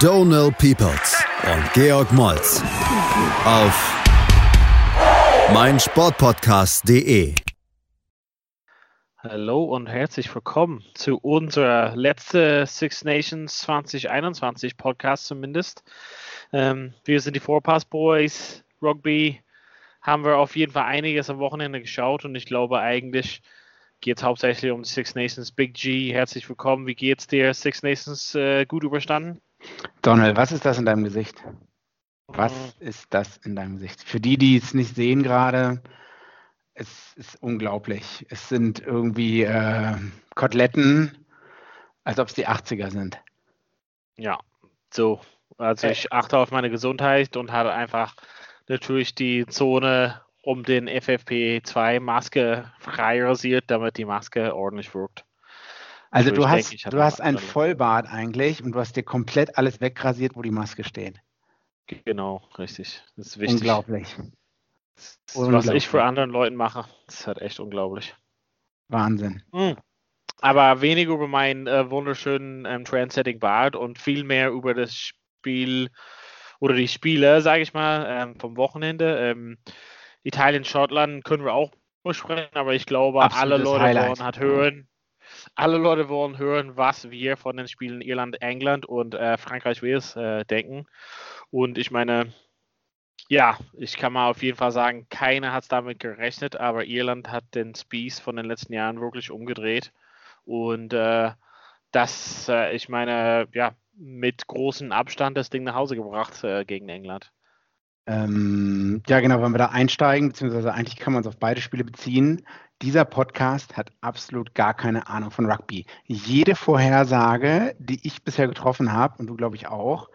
Donal Peoples und Georg Moltz auf meinsportpodcast.de. Hallo und herzlich willkommen zu unserer letzten Six Nations 2021 Podcast zumindest. Ähm, wir sind die Vorpass Boys. Rugby haben wir auf jeden Fall einiges am Wochenende geschaut und ich glaube eigentlich geht es hauptsächlich um die Six Nations. Big G, herzlich willkommen. Wie geht's dir? Six Nations äh, gut überstanden? Donald, was ist das in deinem Gesicht? Was mhm. ist das in deinem Gesicht? Für die, die es nicht sehen gerade, es ist unglaublich. Es sind irgendwie äh, Koteletten, als ob es die 80er sind. Ja, so. Also ich achte auf meine Gesundheit und habe einfach natürlich die Zone um den FFP2-Maske frei rasiert, damit die Maske ordentlich wirkt. Also, also du hast, denke, du hast ein Vollbart eigentlich und du hast dir komplett alles wegrasiert, wo die Maske steht. Genau, richtig. Das ist wichtig. Unglaublich. Das ist, unglaublich. Was ich für anderen Leuten mache, das ist halt echt unglaublich. Wahnsinn. Mhm. Aber weniger über meinen äh, wunderschönen ähm, Trendsetting Bart und viel mehr über das Spiel oder die Spiele, sage ich mal, ähm, vom Wochenende. Ähm, Italien, Schottland können wir auch besprechen, aber ich glaube, Absolutes alle Leute Highlight. wollen halt hören, alle Leute wollen hören, was wir von den Spielen Irland, England und äh, Frankreich, Wales äh, denken. Und ich meine, ja, ich kann mal auf jeden Fall sagen, keiner hat damit gerechnet, aber Irland hat den Spieß von den letzten Jahren wirklich umgedreht. Und äh, das, äh, ich meine, ja, mit großem Abstand das Ding nach Hause gebracht äh, gegen England. Ähm, ja, genau, wenn wir da einsteigen, beziehungsweise eigentlich kann man es auf beide Spiele beziehen. Dieser Podcast hat absolut gar keine Ahnung von Rugby. Jede Vorhersage, die ich bisher getroffen habe, und du glaube ich auch,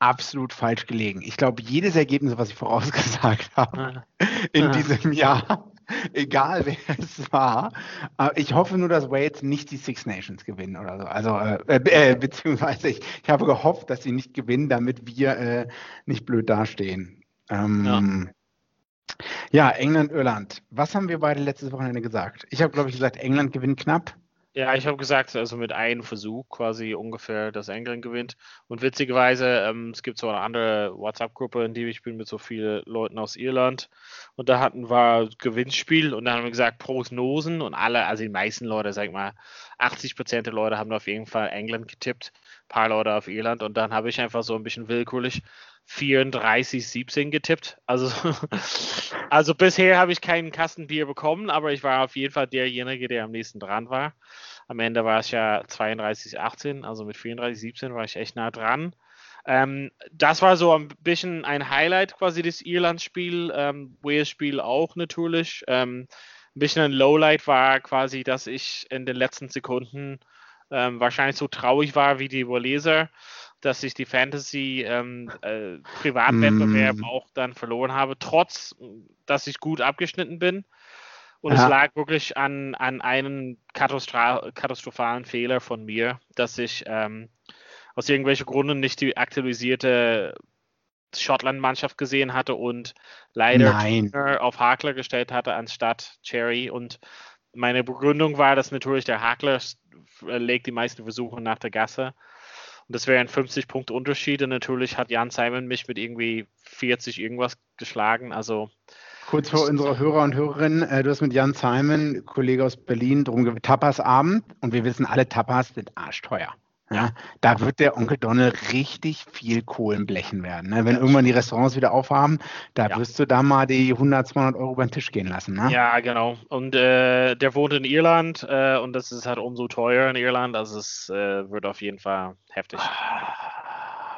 absolut falsch gelegen. Ich glaube, jedes Ergebnis, was ich vorausgesagt habe in diesem Jahr, egal wer es war, äh, ich hoffe nur, dass Wales nicht die Six Nations gewinnen oder so. Also, äh, äh, beziehungsweise ich, ich habe gehofft, dass sie nicht gewinnen, damit wir äh, nicht blöd dastehen. Ähm, ja. Ja, England, Irland. Was haben wir beide letztes Wochenende gesagt? Ich habe, glaube ich, gesagt, England gewinnt knapp. Ja, ich habe gesagt, also mit einem Versuch quasi ungefähr, dass England gewinnt. Und witzigerweise, ähm, es gibt so eine andere WhatsApp-Gruppe, in die ich bin mit so vielen Leuten aus Irland. Und da hatten wir Gewinnspiel und dann haben wir gesagt Prognosen und alle, also die meisten Leute, sag ich mal, 80 Prozent der Leute haben auf jeden Fall England getippt, ein paar Leute auf Irland. Und dann habe ich einfach so ein bisschen willkürlich 34, 17 getippt. Also, also bisher habe ich keinen Kastenbier bekommen, aber ich war auf jeden Fall derjenige, der am nächsten dran war. Am Ende war es ja 32, 18, also mit 34, 17 war ich echt nah dran. Ähm, das war so ein bisschen ein Highlight quasi des Irland-Spiel, ähm, Wales-Spiel auch natürlich. Ähm, ein bisschen ein Lowlight war quasi, dass ich in den letzten Sekunden ähm, wahrscheinlich so traurig war wie die Waleser dass ich die Fantasy ähm, äh, Privatwettbewerb mm. auch dann verloren habe, trotz dass ich gut abgeschnitten bin. Und ja. es lag wirklich an, an einem katastrophalen Fehler von mir, dass ich ähm, aus irgendwelchen Gründen nicht die aktualisierte Schottland-Mannschaft gesehen hatte und leider auf Hakler gestellt hatte anstatt Cherry. Und meine Begründung war, dass natürlich der Hakler legt die meisten Versuche nach der Gasse und das wäre ein 50 Punkte Unterschied. Und natürlich hat Jan Simon mich mit irgendwie 40 irgendwas geschlagen. Also Kurz für unsere Hörer und Hörerinnen, äh, du hast mit Jan Simon, Kollege aus Berlin, drum Tapas-Abend und wir wissen alle, Tapas sind arschteuer. Ja, da wird der Onkel Donald richtig viel Kohlen blechen werden. Ne? Wenn irgendwann die Restaurants wieder aufhaben, da ja. wirst du da mal die 100, 200 Euro beim Tisch gehen lassen. Ne? Ja, genau. Und äh, der wohnt in Irland äh, und das ist halt umso teuer in Irland. Also es äh, wird auf jeden Fall heftig.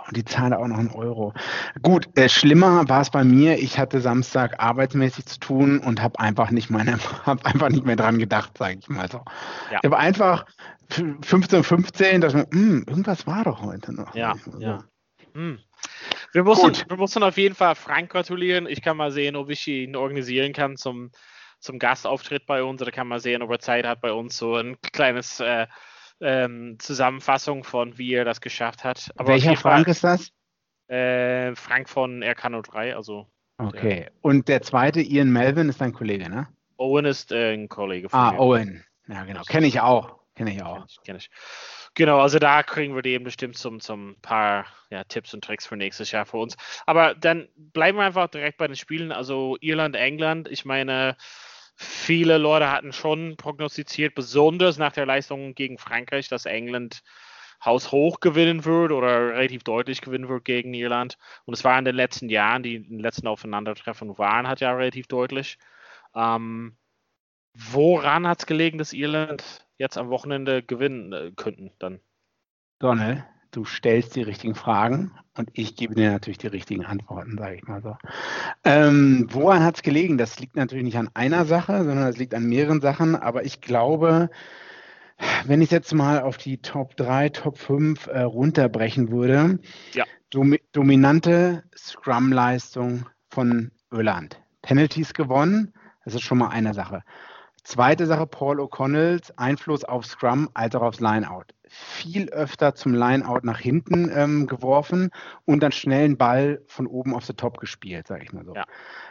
Und die zahlen auch noch einen Euro. Gut, äh, schlimmer war es bei mir. Ich hatte Samstag arbeitsmäßig zu tun und habe einfach nicht meine, habe einfach nicht mehr dran gedacht, sage ich mal so. Ja. Ich habe einfach 15, 15, dass man, hm, irgendwas war doch heute noch. Ja, ja. Hm. Wir müssen, wir müssen auf jeden Fall Frank gratulieren. Ich kann mal sehen, ob ich ihn organisieren kann zum, zum Gastauftritt bei uns. Oder kann mal sehen, ob er Zeit hat bei uns so ein kleines äh, ähm, Zusammenfassung von, wie er das geschafft hat. Aber Welcher Frank Fall, ist das? Äh, Frank von RK03, also. Okay. Der, Und der zweite, Ian Melvin, ist dein Kollege, ne? Owen ist äh, ein Kollege von Ah, mir. Owen. Ja, genau. Kenne ich auch. Kenne ich auch. Kenn ich, kenn ich. Genau, also da kriegen wir die eben bestimmt zum, zum paar ja, Tipps und Tricks für nächstes Jahr für uns. Aber dann bleiben wir einfach direkt bei den Spielen. Also Irland, England. Ich meine, viele Leute hatten schon prognostiziert, besonders nach der Leistung gegen Frankreich, dass England haushoch gewinnen wird oder relativ deutlich gewinnen wird gegen Irland. Und es war in den letzten Jahren, die in den letzten Aufeinandertreffen waren, hat ja relativ deutlich. Ähm, woran hat es gelegen, dass Irland jetzt am Wochenende gewinnen äh, könnten dann? Donald, du stellst die richtigen Fragen und ich gebe dir natürlich die richtigen Antworten, sage ich mal so. Ähm, woran hat es gelegen? Das liegt natürlich nicht an einer Sache, sondern es liegt an mehreren Sachen, aber ich glaube, wenn ich jetzt mal auf die Top 3, Top 5 äh, runterbrechen würde, ja. dom dominante Scrum-Leistung von Irland. Penalties gewonnen, das ist schon mal eine Sache. Zweite Sache, Paul O'Connells Einfluss auf Scrum als auch aufs Lineout. Viel öfter zum Lineout nach hinten ähm, geworfen und dann schnell einen Ball von oben auf the top gespielt, sage ich mal so. Ja.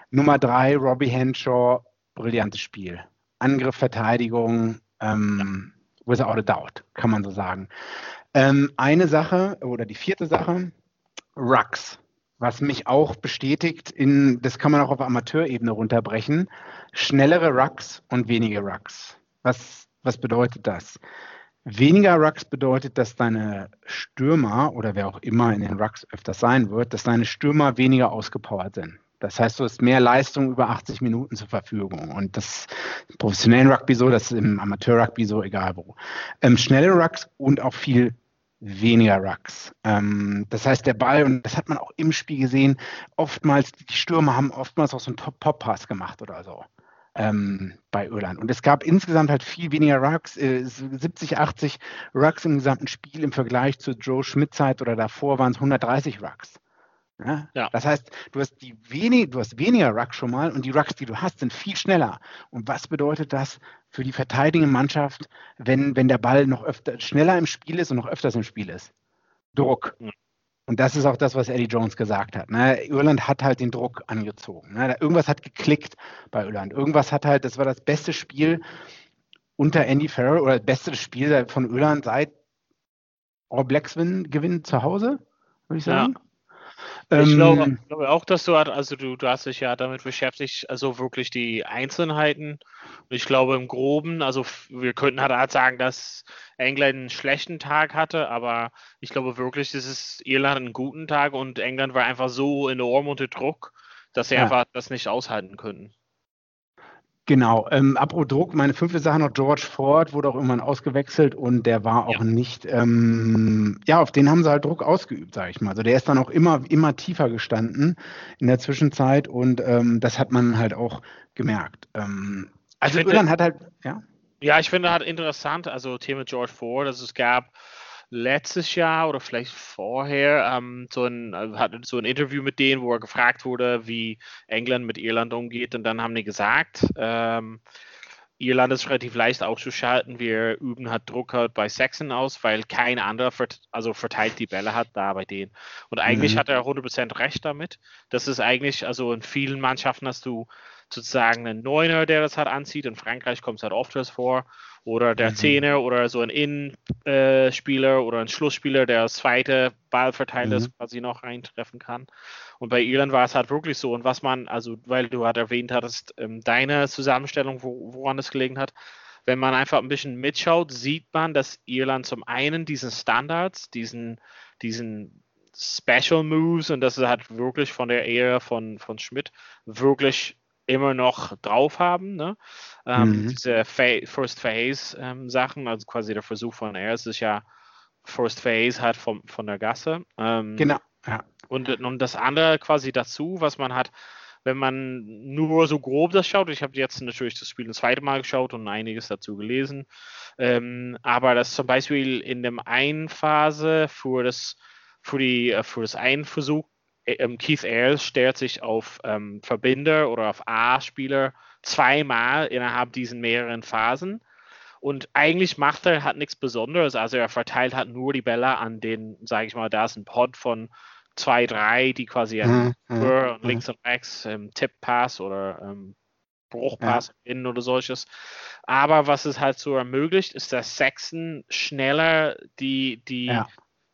Nummer drei, Robbie Henshaw, brillantes Spiel. Angriff, Verteidigung, ähm, without a doubt, kann man so sagen. Ähm, eine Sache oder die vierte Sache, Rucks was mich auch bestätigt, in, das kann man auch auf Amateurebene runterbrechen, schnellere Rucks und weniger Rucks. Was, was bedeutet das? Weniger Rucks bedeutet, dass deine Stürmer oder wer auch immer in den Rucks öfters sein wird, dass deine Stürmer weniger ausgepowert sind. Das heißt, du hast mehr Leistung über 80 Minuten zur Verfügung. Und das ist im professionellen Rugby so, das ist im Amateur-Rugby so, egal wo. Ähm, schnelle Rucks und auch viel weniger Rucks. Ähm, das heißt, der Ball, und das hat man auch im Spiel gesehen, oftmals, die Stürmer haben oftmals auch so einen Pop-Pass gemacht oder so ähm, bei Irland. Und es gab insgesamt halt viel weniger Rucks, äh, 70, 80 Rucks im gesamten Spiel im Vergleich zu Joe Schmidt-Zeit oder davor waren es 130 Rucks. Ja? ja? Das heißt, du hast, die wenig, du hast weniger Rucks schon mal und die Rucks, die du hast, sind viel schneller. Und was bedeutet das für die verteidigende Mannschaft, wenn, wenn der Ball noch öfter schneller im Spiel ist und noch öfters im Spiel ist? Druck. Und das ist auch das, was Eddie Jones gesagt hat. Ne? Irland hat halt den Druck angezogen. Ne? Irgendwas hat geklickt bei Irland. Irgendwas hat halt, das war das beste Spiel unter Andy Farrell oder das beste Spiel von Irland seit All Blacks gewinnen zu Hause, würde ich sagen. Ja. Ich ähm, glaube, glaube, auch, dass du, also du, du hast dich ja damit beschäftigt, also wirklich die Einzelheiten. Und ich glaube im Groben, also wir könnten halt sagen, dass England einen schlechten Tag hatte, aber ich glaube wirklich, dass es Irland einen guten Tag und England war einfach so enorm unter Druck, dass sie ja. einfach das nicht aushalten könnten. Genau, ähm, apropos Druck, meine fünfte Sache noch, George Ford wurde auch irgendwann ausgewechselt und der war auch ja. nicht, ähm, ja, auf den haben sie halt Druck ausgeübt, sage ich mal. Also der ist dann auch immer, immer tiefer gestanden in der Zwischenzeit und ähm, das hat man halt auch gemerkt. Ähm, also Irland hat halt, ja. Ja, ich finde halt interessant, also Thema George Ford, also es gab letztes Jahr oder vielleicht vorher ähm, so ein, äh, hatte so ein Interview mit denen, wo er gefragt wurde, wie England mit Irland umgeht. Und dann haben die gesagt, ähm, Irland ist relativ leicht auszuschalten. Wir üben halt Druck halt bei Saxon aus, weil kein anderer vert also verteilt die Bälle hat da bei denen. Und eigentlich mhm. hat er 100% recht damit. Das ist eigentlich, also in vielen Mannschaften hast du sozusagen einen Neuner, der das halt anzieht. In Frankreich kommt es halt oft vor oder der mhm. Zehner oder so ein Innenspieler oder ein Schlussspieler, der das zweite Ballverteiler mhm. quasi noch reintreffen kann. Und bei Irland war es halt wirklich so. Und was man, also weil du halt erwähnt hattest, ähm, deine Zusammenstellung, wo, woran es gelegen hat, wenn man einfach ein bisschen mitschaut, sieht man, dass Irland zum einen diesen Standards, diesen, diesen Special Moves, und das ist halt wirklich von der Ära von, von Schmidt, wirklich immer noch drauf haben. Ne? Ähm, mhm. Diese Fa First Phase ähm, Sachen, also quasi der Versuch von er, ist ja First Phase halt vom, von der Gasse. Ähm, genau. Ja. Und, und das andere quasi dazu, was man hat, wenn man nur so grob das schaut, ich habe jetzt natürlich das Spiel ein zweites Mal geschaut und einiges dazu gelesen, ähm, aber das zum Beispiel in dem einen Phase für das für die äh, für das einen Versuch Keith Ayers stellt sich auf ähm, Verbinder oder auf A-Spieler zweimal innerhalb diesen mehreren Phasen. Und eigentlich macht er hat nichts Besonderes. Also er verteilt halt nur die Bälle an den, sage ich mal, da ist ein Pod von zwei, drei, die quasi mhm, mhm, links und rechts ähm, Tipp-Pass oder ähm, Bruchpass ja. innen oder solches. Aber was es halt so ermöglicht, ist, dass Sexton schneller die, die, ja.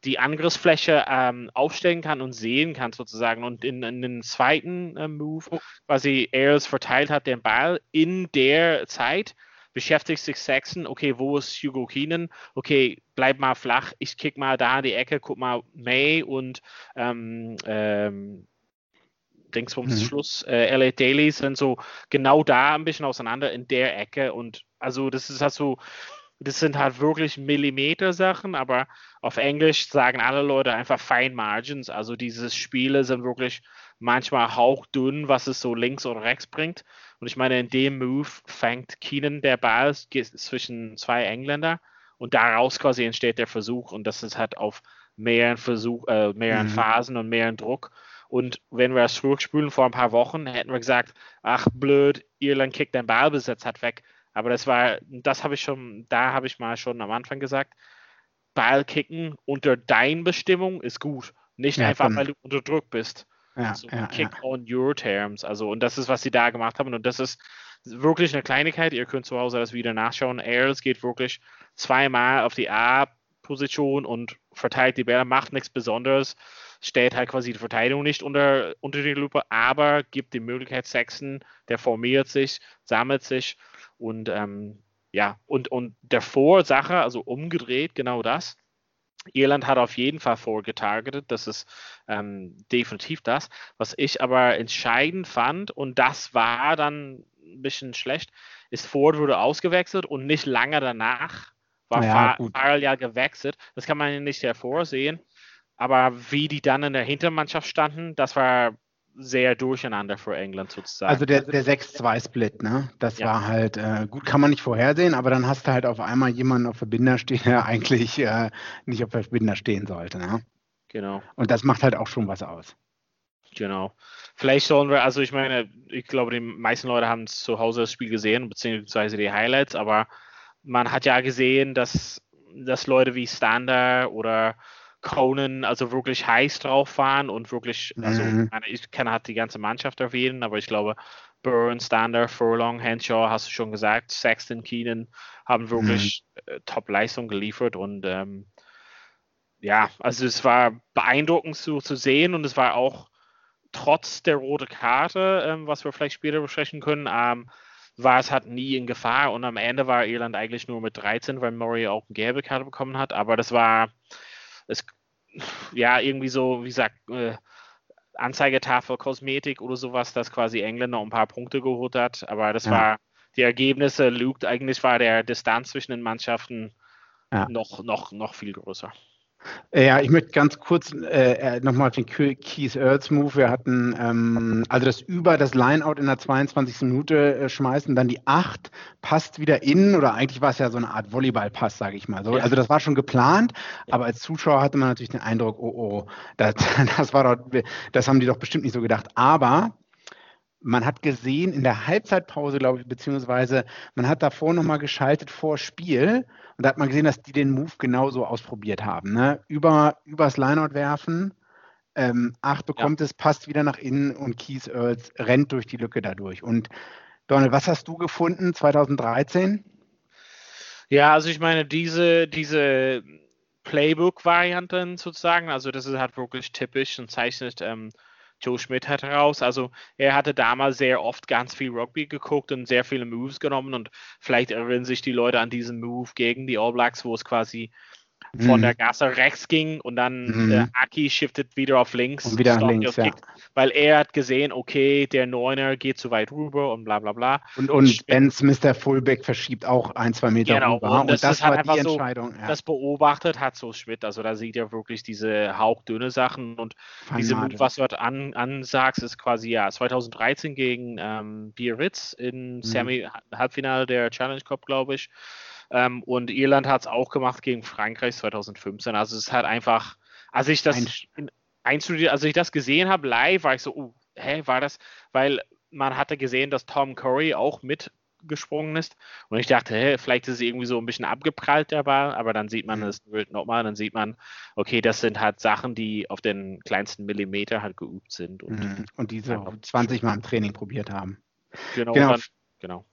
Die Angriffsfläche ähm, aufstellen kann und sehen kann sozusagen. Und in, in den zweiten äh, Move, oh. quasi Ayers verteilt hat den Ball in der Zeit, beschäftigt sich Sexton, okay, wo ist Hugo Keenan? Okay, bleib mal flach, ich kick mal da in die Ecke, guck mal May und ähm, ähm, Dingsbums mhm. Schluss, äh, LA Daily sind so genau da ein bisschen auseinander in der Ecke und also das ist halt so, das sind halt wirklich Millimeter-Sachen, aber auf Englisch sagen alle Leute einfach Fine Margins. Also diese Spiele sind wirklich manchmal hauchdünn, was es so links oder rechts bringt. Und ich meine, in dem Move fängt Keenan der Ball zwischen zwei Engländer und daraus quasi entsteht der Versuch und das ist halt auf mehreren Versuch, äh, mehreren mhm. Phasen und mehreren Druck. Und wenn wir das zurückspülen vor ein paar Wochen, hätten wir gesagt, ach blöd, Irland kickt den Ballbesitz hat weg. Aber das war, das habe ich schon, da habe ich mal schon am Anfang gesagt, Ballkicken unter deinen Bestimmung ist gut. Nicht ja, einfach, weil du unter Druck bist. Ja, also ja, kick ja. on your terms. Also, und das ist, was sie da gemacht haben. Und das ist wirklich eine Kleinigkeit. Ihr könnt zu Hause das wieder nachschauen. Airs geht wirklich zweimal auf die A-Position und verteilt die Bälle, macht nichts Besonderes stellt halt quasi die Verteidigung nicht unter, unter die Lupe, aber gibt die Möglichkeit Sexton, der formiert sich, sammelt sich und ähm, ja, und, und der Vorsache, also umgedreht, genau das. Irland hat auf jeden Fall vorgetargetet, das ist ähm, definitiv das. Was ich aber entscheidend fand, und das war dann ein bisschen schlecht, ist Ford wurde ausgewechselt und nicht lange danach war ja, Farrell ja gewechselt. Das kann man nicht hervorsehen. Aber wie die dann in der Hintermannschaft standen, das war sehr durcheinander für England sozusagen. Also der, der 6-2-Split, ne? Das ja. war halt, äh, gut, kann man nicht vorhersehen, aber dann hast du halt auf einmal jemanden auf Verbinder stehen, der eigentlich äh, nicht auf Verbinder stehen sollte, ne? Genau. Und das macht halt auch schon was aus. Genau. Vielleicht sollen wir, also ich meine, ich glaube, die meisten Leute haben zu Hause das Spiel gesehen, beziehungsweise die Highlights, aber man hat ja gesehen, dass, dass Leute wie Stander oder Conan also wirklich heiß drauf waren und wirklich, also mhm. ich kann halt die ganze Mannschaft erwähnen, aber ich glaube, Burns, Stander, Furlong, Henshaw, hast du schon gesagt, Sexton, Keenan haben wirklich mhm. äh, Top-Leistung geliefert und ähm, ja, also es war beeindruckend zu, zu sehen und es war auch trotz der roten Karte, ähm, was wir vielleicht später besprechen können, ähm, war es halt nie in Gefahr und am Ende war Irland eigentlich nur mit 13, weil Murray auch eine gelbe Karte bekommen hat, aber das war es, ja, irgendwie so, wie gesagt, äh, Anzeigetafel Kosmetik oder sowas, dass quasi England noch ein paar Punkte geholt hat. Aber das ja. war, die Ergebnisse lügt, eigentlich war der Distanz zwischen den Mannschaften ja. noch, noch, noch viel größer. Ja, ich möchte ganz kurz äh, äh nochmal auf den Keith Earls Move. Wir hatten ähm, also das über das Lineout in der 22. Minute äh, schmeißen, dann die 8 passt wieder in oder eigentlich war es ja so eine Art Volleyballpass, sage ich mal. So, ja. Also das war schon geplant, ja. aber als Zuschauer hatte man natürlich den Eindruck, oh oh, das, das war doch, das haben die doch bestimmt nicht so gedacht. Aber man hat gesehen in der Halbzeitpause, glaube ich, beziehungsweise man hat davor nochmal geschaltet vor Spiel und da hat man gesehen, dass die den Move genauso ausprobiert haben. Ne? Über, übers Lineout werfen, ähm, acht bekommt ja. es, passt wieder nach innen und Keith Earls rennt durch die Lücke dadurch. Und Donald, was hast du gefunden 2013? Ja, also ich meine, diese, diese Playbook-Varianten sozusagen, also das ist halt wirklich typisch und zeichnet ähm, Joe Schmidt hat heraus. Also er hatte damals sehr oft ganz viel Rugby geguckt und sehr viele Moves genommen und vielleicht erinnern sich die Leute an diesen Move gegen die All Blacks, wo es quasi von mhm. der Gasse rechts ging und dann mhm. äh, Aki shiftet wieder auf links. Und wieder links, ja. Weil er hat gesehen, okay, der Neuner geht zu weit rüber und bla bla bla. Und, und, und Ben Smith, der Fullback, verschiebt auch ein, zwei Meter genau, rüber. Und das, und das war die Entscheidung. So, ja. Das beobachtet hat so Schmidt. Also da sieht er wirklich diese hauchdünne Sachen und Fein diese Move, was du dort an, ansagst, ist quasi ja 2013 gegen ähm, Biarritz im mhm. Semi-Halbfinale der Challenge Cup, glaube ich. Ähm, und Irland hat es auch gemacht gegen Frankreich 2015. Also es ist halt einfach, als ich das in, einstudiert. Als ich das gesehen habe live, war ich so, uh, hä, war das? Weil man hatte gesehen, dass Tom Curry auch mitgesprungen ist. Und ich dachte, hä, vielleicht ist es irgendwie so ein bisschen abgeprallt der Ball, aber dann sieht man mhm. es nochmal, dann sieht man, okay, das sind halt Sachen, die auf den kleinsten Millimeter halt geübt sind. Und, mhm. und diese 20 Mal im Training probiert haben. Genau, genau. Dann, genau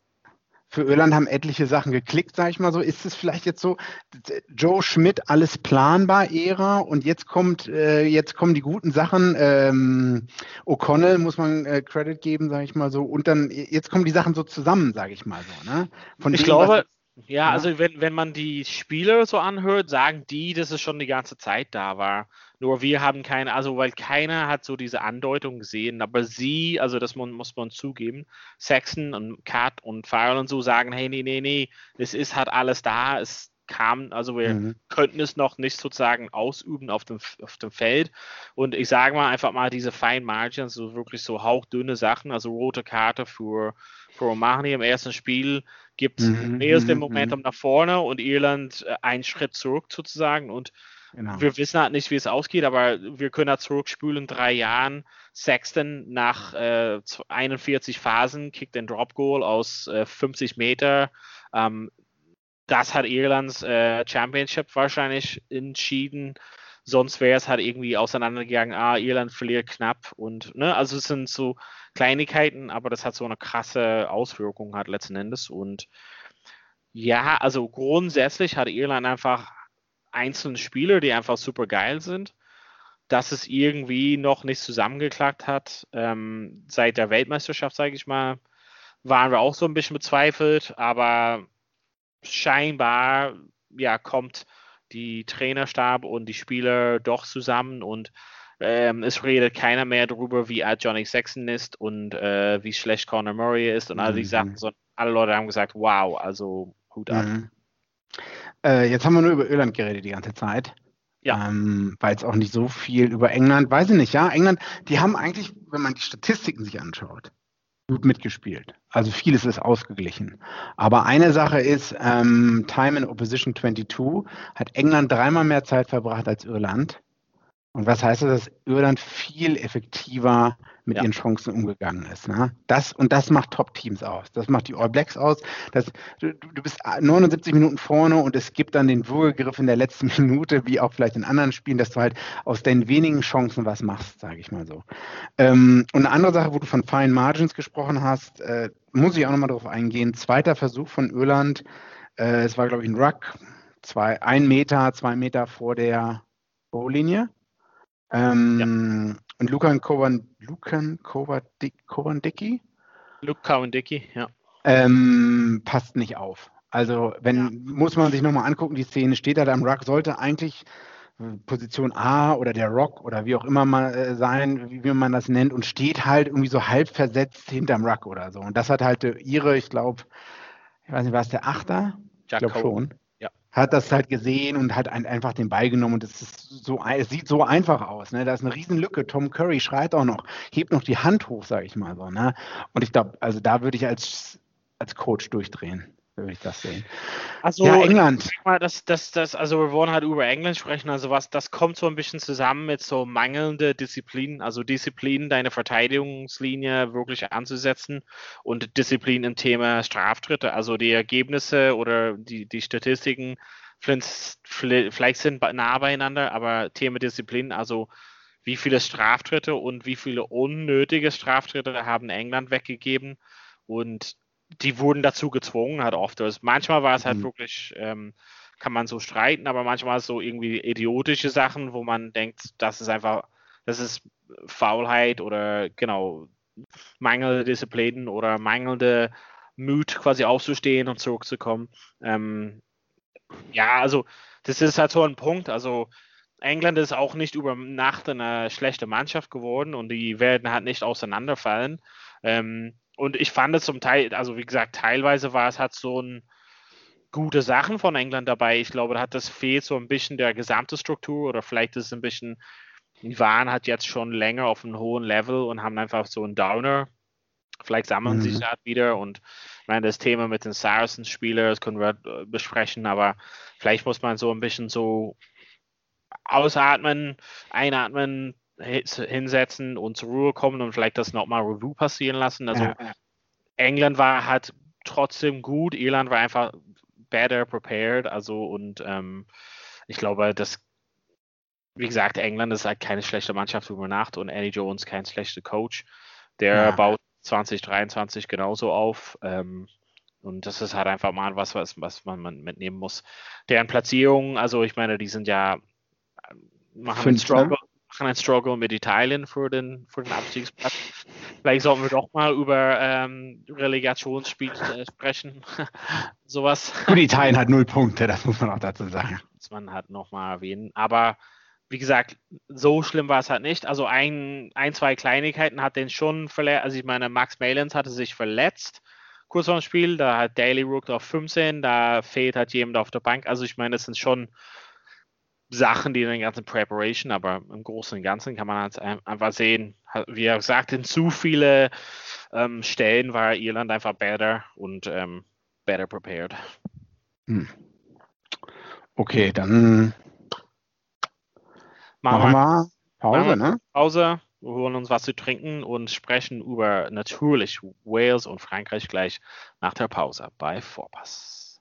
für Irland haben etliche Sachen geklickt, sage ich mal so. Ist es vielleicht jetzt so, Joe Schmidt, alles planbar, Ära und jetzt kommt, äh, jetzt kommen die guten Sachen. Ähm, O'Connell muss man äh, Credit geben, sage ich mal so. Und dann, jetzt kommen die Sachen so zusammen, sage ich mal so. Ne? Von ich dem, glaube, ja, also wenn, wenn man die Spieler so anhört, sagen die, dass es schon die ganze Zeit da war. Nur wir haben keine, also weil keiner hat so diese Andeutung gesehen, aber sie, also das muss man zugeben, Saxon und Kat und Farrell und so sagen, hey, nee, nee, nee, es ist halt alles da, es kam, also wir mhm. könnten es noch nicht sozusagen ausüben auf dem, auf dem Feld. Und ich sage mal einfach mal diese Fine Margins, so wirklich so hauchdünne Sachen, also rote Karte für, für Romani im ersten Spiel gibt mhm. Wales den mhm, Momentum mhm. nach vorne und Irland äh, einen Schritt zurück sozusagen. Und genau. wir wissen halt nicht, wie es ausgeht, aber wir können da zurückspülen in drei Jahren. Sexton nach äh, 41 Phasen kickt den Drop Goal aus äh, 50 Meter. Ähm, das hat Irlands äh, Championship wahrscheinlich entschieden. Sonst wäre es halt irgendwie auseinandergegangen, ah, Irland verliert knapp und, ne, also es sind so Kleinigkeiten, aber das hat so eine krasse Auswirkung halt letzten Endes und ja, also grundsätzlich hat Irland einfach einzelne Spieler, die einfach super geil sind. Dass es irgendwie noch nicht zusammengeklappt hat, ähm, seit der Weltmeisterschaft, sage ich mal, waren wir auch so ein bisschen bezweifelt, aber scheinbar ja, kommt die Trainerstab und die Spieler doch zusammen und ähm, es redet keiner mehr darüber, wie alt Johnny Sexton ist und äh, wie schlecht Conor Murray ist und all die mhm. Sachen. So, alle Leute haben gesagt, wow, also Hut ab. Mhm. Äh, jetzt haben wir nur über Irland geredet die ganze Zeit. Ja. Ähm, weil es auch nicht so viel über England, weiß ich nicht, ja. England, die haben eigentlich, wenn man die Statistiken sich anschaut, gut mitgespielt. Also vieles ist ausgeglichen. Aber eine Sache ist, ähm, Time in Opposition 22 hat England dreimal mehr Zeit verbracht als Irland. Und was heißt das, dass Irland viel effektiver mit ja. ihren Chancen umgegangen ist. Ne? Das, und das macht Top-Teams aus. Das macht die All Blacks aus. Das, du, du, bist 79 Minuten vorne und es gibt dann den Würgegriff in der letzten Minute, wie auch vielleicht in anderen Spielen, dass du halt aus deinen wenigen Chancen was machst, sage ich mal so. Ähm, und eine andere Sache, wo du von Fine Margins gesprochen hast, äh, muss ich auch nochmal darauf eingehen. Zweiter Versuch von Irland. Äh, es war, glaube ich, ein Ruck. Zwei, ein Meter, zwei Meter vor der Bowlinie. Ähm, ja. Und Lukan Kovan, Lukan? Luke Kovandicki, ja. Ähm, passt nicht auf. Also, wenn, ja. muss man sich nochmal angucken, die Szene steht da, da am Ruck, sollte eigentlich äh, Position A oder der Rock oder wie auch immer mal äh, sein, wie, man das nennt, und steht halt irgendwie so halb versetzt hinterm Ruck oder so. Und das hat halt ihre, ich glaube, ich weiß nicht, war es der Achter? Jack ich glaube schon hat das halt gesehen und hat einfach den Ball genommen und es ist so, es sieht so einfach aus. Ne? Da ist eine Riesenlücke. Tom Curry schreit auch noch, hebt noch die Hand hoch, sage ich mal so. Ne? Und ich glaube, also da würde ich als, als Coach durchdrehen würde ich das sehen. Also ja, England. Mal, das, das, das, also wir wollen halt über England sprechen. Also was, das kommt so ein bisschen zusammen mit so mangelnde Disziplin, also Disziplin, deine Verteidigungslinie wirklich anzusetzen und Disziplin im Thema Straftritte. Also die Ergebnisse oder die, die Statistiken vielleicht sind nah beieinander, aber Thema Disziplin, also wie viele Straftritte und wie viele unnötige Straftritte haben England weggegeben und die wurden dazu gezwungen, halt oft. Also manchmal war es halt mhm. wirklich, ähm, kann man so streiten, aber manchmal so irgendwie idiotische Sachen, wo man denkt, das ist einfach, das ist Faulheit oder genau, mangelnde Disziplin oder mangelnde Mut, quasi aufzustehen und zurückzukommen. Ähm, ja, also das ist halt so ein Punkt. Also England ist auch nicht über Nacht eine schlechte Mannschaft geworden und die werden halt nicht auseinanderfallen. Ähm, und ich fand es zum Teil, also wie gesagt, teilweise war es halt so ein gute Sachen von England dabei. Ich glaube, da hat das fehlt so ein bisschen der gesamte Struktur oder vielleicht ist es ein bisschen, die waren halt jetzt schon länger auf einem hohen Level und haben einfach so einen Downer. Vielleicht sammeln mhm. sich halt wieder und ich meine, das Thema mit den Saracens-Spielern, das können wir besprechen, aber vielleicht muss man so ein bisschen so ausatmen, einatmen, hinsetzen und zur Ruhe kommen und vielleicht das nochmal Review passieren lassen. Also Ja. England war halt trotzdem gut, Irland war einfach better prepared, also und ähm, ich glaube, dass wie gesagt, England ist halt keine schlechte Mannschaft über Nacht und Eddie Jones kein schlechter Coach. Der Ja. baut 2023 genauso auf. Ähm, und das ist halt einfach mal was, was, was man, man mitnehmen muss. Deren Platzierung, also ich meine, die sind ja äh, machen Fünf, Struggle, machen einen Struggle mit Italien für den, für den Abstiegsplatz. Vielleicht sollten wir doch mal über ähm, Relegationsspiel äh, sprechen. Sowas Gut, Italien hat null Punkte, das muss man auch dazu sagen. muss man halt nochmal erwähnen. Aber wie gesagt, so schlimm war es halt nicht. Also ein, ein zwei Kleinigkeiten hat den schon verletzt. Also ich meine, Max Malins hatte sich verletzt kurz vor dem Spiel. Da hat Daily Rook auf 15, da fehlt halt jemand auf der Bank. Also ich meine, das sind schon Sachen, die in der ganzen Preparation, aber im Großen und Ganzen kann man halt ein- einfach sehen, wie er gesagt, in zu viele ähm, Stellen war Irland einfach better und ähm, better prepared. Okay, dann machen wir Pause, Machen wir- ne? Pause, wir holen uns was zu trinken und sprechen über natürlich Wales und Frankreich gleich nach der Pause bei Vorpass.